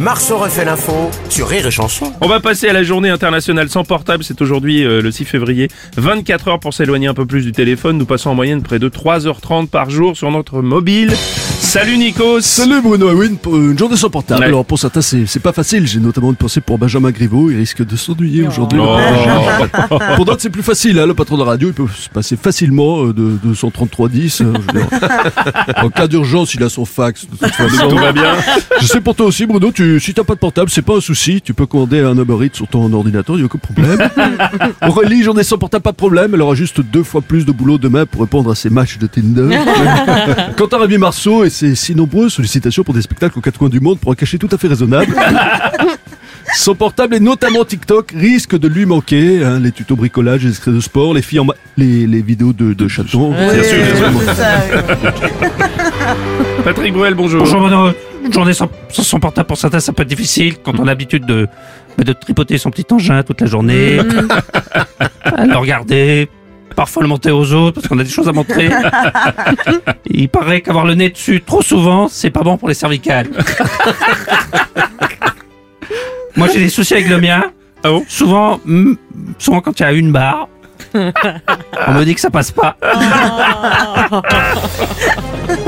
Marceau refait l'info sur Rire et Chanson. On va passer à la journée internationale sans portable. C'est aujourd'hui euh, le 6 février. 24 heures pour s'éloigner un peu plus du téléphone. Nous passons en moyenne près de 3h30 par jour sur notre mobile. Salut Nikos Salut Bruno, oui, une, une journée sans portable. Ouais. Alors pour certains c'est c'est pas facile, j'ai notamment une pensée pour Benjamin Griveaux, il risque de s'ennuyer aujourd'hui. Oh. Pour d'autres c'est plus facile, hein, le patron de la radio il peut se passer facilement euh, de, de 13310. euh, en cas d'urgence il a son fax. De toute façon. Tout va bien Je sais pour toi aussi Bruno, tu, si t'as pas de portable c'est pas un souci, tu peux commander un Uber Eats sur ton ordinateur, y a aucun problème. Aurélie, journée sans portable, pas de problème, elle aura juste deux fois plus de boulot demain pour répondre à ses matchs de Tinder. Quentin Rémi Marceau et ses si nombreuses sollicitations pour des spectacles aux quatre coins du monde pour un cachet tout à fait raisonnable. Son portable et notamment TikTok risque de lui manquer. hein, les tutos bricolage, les extraits de sport, les filles en ma- les, les vidéos de, de chatons. Bien sûr, bien sûr. Patrick Bruel, bonjour. Bonjour Bruno. Une journée sans, sans son portable pour certains, ça peut être difficile quand on a l'habitude de, bah, de tripoter son petit engin toute la journée, à le regarder, parfois le monter aux autres parce qu'on a des choses à montrer. Il paraît qu'avoir le nez dessus trop souvent, c'est pas bon pour les cervicales. Moi j'ai des soucis avec le mien. Ah bon Souvent, mm, souvent quand il y a une barre, on me dit que ça passe pas.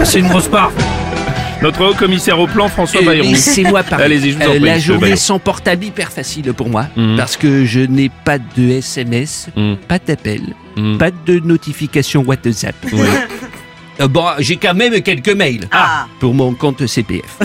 C'est une grosse barre. Notre haut commissaire au plan, François Euh, Bayrou. Laissez-moi parler. Allez-y, je vous en Euh, prie, la monsieur journée Bayrou. sans portable hyper facile pour moi Mhm. parce que je n'ai pas de SMS, Mhm. pas d'appel, Mhm. pas de notification WhatsApp. Oui. Euh, bon, j'ai quand même quelques mails pour mon compte CPF.